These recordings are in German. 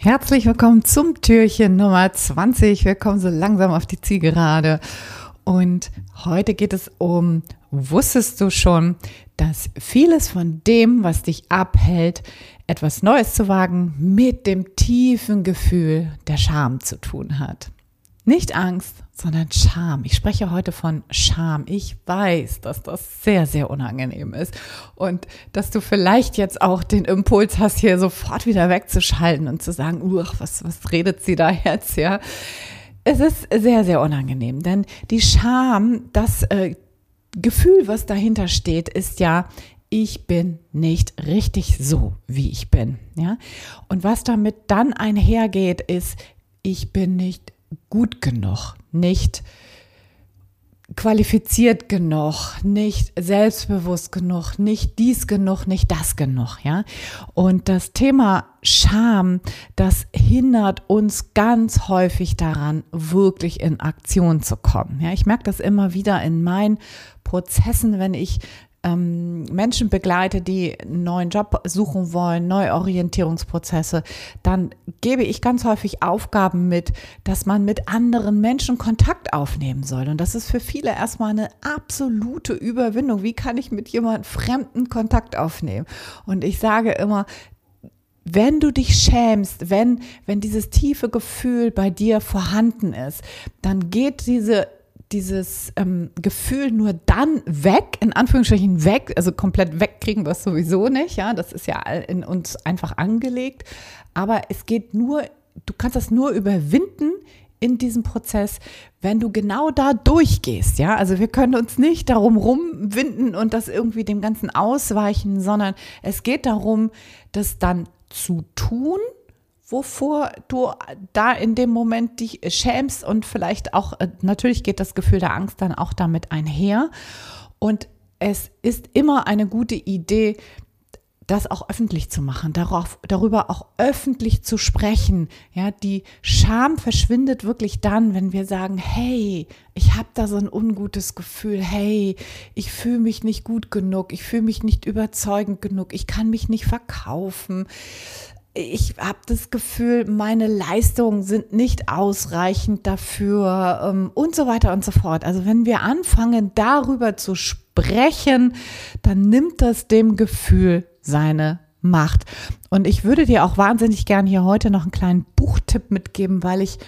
Herzlich willkommen zum Türchen Nummer 20. Wir kommen so langsam auf die Zielgerade. Und heute geht es um, wusstest du schon, dass vieles von dem, was dich abhält, etwas Neues zu wagen, mit dem tiefen Gefühl der Scham zu tun hat? Nicht Angst, sondern Scham. Ich spreche heute von Scham. Ich weiß, dass das sehr, sehr unangenehm ist und dass du vielleicht jetzt auch den Impuls hast, hier sofort wieder wegzuschalten und zu sagen, uch, was, was redet sie da jetzt, ja? Es ist sehr, sehr unangenehm, denn die Scham, das äh, Gefühl, was dahinter steht, ist ja, ich bin nicht richtig so, wie ich bin, ja? Und was damit dann einhergeht, ist, ich bin nicht gut genug, nicht qualifiziert genug, nicht selbstbewusst genug, nicht dies genug, nicht das genug, ja. Und das Thema Scham, das hindert uns ganz häufig daran, wirklich in Aktion zu kommen. Ja, ich merke das immer wieder in meinen Prozessen, wenn ich ähm, Menschen begleite, die einen neuen Job suchen wollen, Neuorientierungsprozesse, dann gebe ich ganz häufig Aufgaben mit, dass man mit anderen Menschen Kontakt aufnehmen soll. Und das ist für viele erstmal eine absolute Überwindung. Wie kann ich mit jemandem fremden Kontakt aufnehmen? Und ich sage immer, wenn du dich schämst, wenn, wenn dieses tiefe Gefühl bei dir vorhanden ist, dann geht diese dieses ähm, Gefühl nur dann weg, in Anführungsstrichen weg, also komplett wegkriegen wir es sowieso nicht, ja, das ist ja in uns einfach angelegt, aber es geht nur, du kannst das nur überwinden in diesem Prozess, wenn du genau da durchgehst, ja, also wir können uns nicht darum rumwinden und das irgendwie dem Ganzen ausweichen, sondern es geht darum, das dann zu tun, wovor du da in dem Moment dich schämst und vielleicht auch, äh, natürlich geht das Gefühl der Angst dann auch damit einher. Und es ist immer eine gute Idee, das auch öffentlich zu machen, darauf, darüber auch öffentlich zu sprechen. Ja, die Scham verschwindet wirklich dann, wenn wir sagen, hey, ich habe da so ein ungutes Gefühl, hey, ich fühle mich nicht gut genug, ich fühle mich nicht überzeugend genug, ich kann mich nicht verkaufen ich habe das Gefühl, meine Leistungen sind nicht ausreichend dafür ähm, und so weiter und so fort. Also wenn wir anfangen, darüber zu sprechen, dann nimmt das dem Gefühl seine Macht. Und ich würde dir auch wahnsinnig gerne hier heute noch einen kleinen Buchtipp mitgeben, weil ich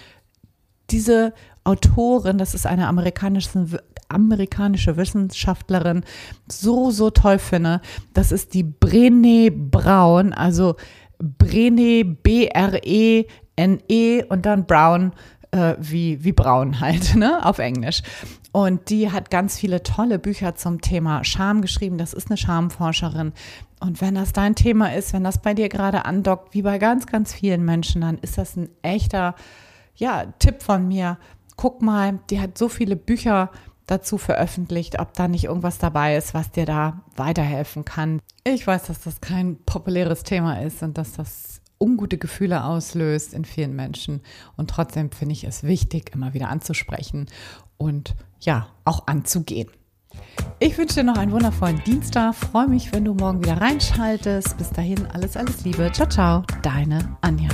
diese Autorin, das ist eine amerikanische, amerikanische Wissenschaftlerin, so, so toll finde. Das ist die Brené Braun, also Brene, B-R-E-N-E und dann Brown äh, wie, wie Braun halt, ne, auf Englisch. Und die hat ganz viele tolle Bücher zum Thema Scham geschrieben. Das ist eine Schamforscherin. Und wenn das dein Thema ist, wenn das bei dir gerade andockt, wie bei ganz, ganz vielen Menschen, dann ist das ein echter, ja, Tipp von mir. Guck mal, die hat so viele Bücher dazu veröffentlicht, ob da nicht irgendwas dabei ist, was dir da weiterhelfen kann. Ich weiß, dass das kein populäres Thema ist und dass das ungute Gefühle auslöst in vielen Menschen. Und trotzdem finde ich es wichtig, immer wieder anzusprechen und ja, auch anzugehen. Ich wünsche dir noch einen wundervollen Dienstag. Freue mich, wenn du morgen wieder reinschaltest. Bis dahin alles, alles Liebe. Ciao, ciao. Deine Anja.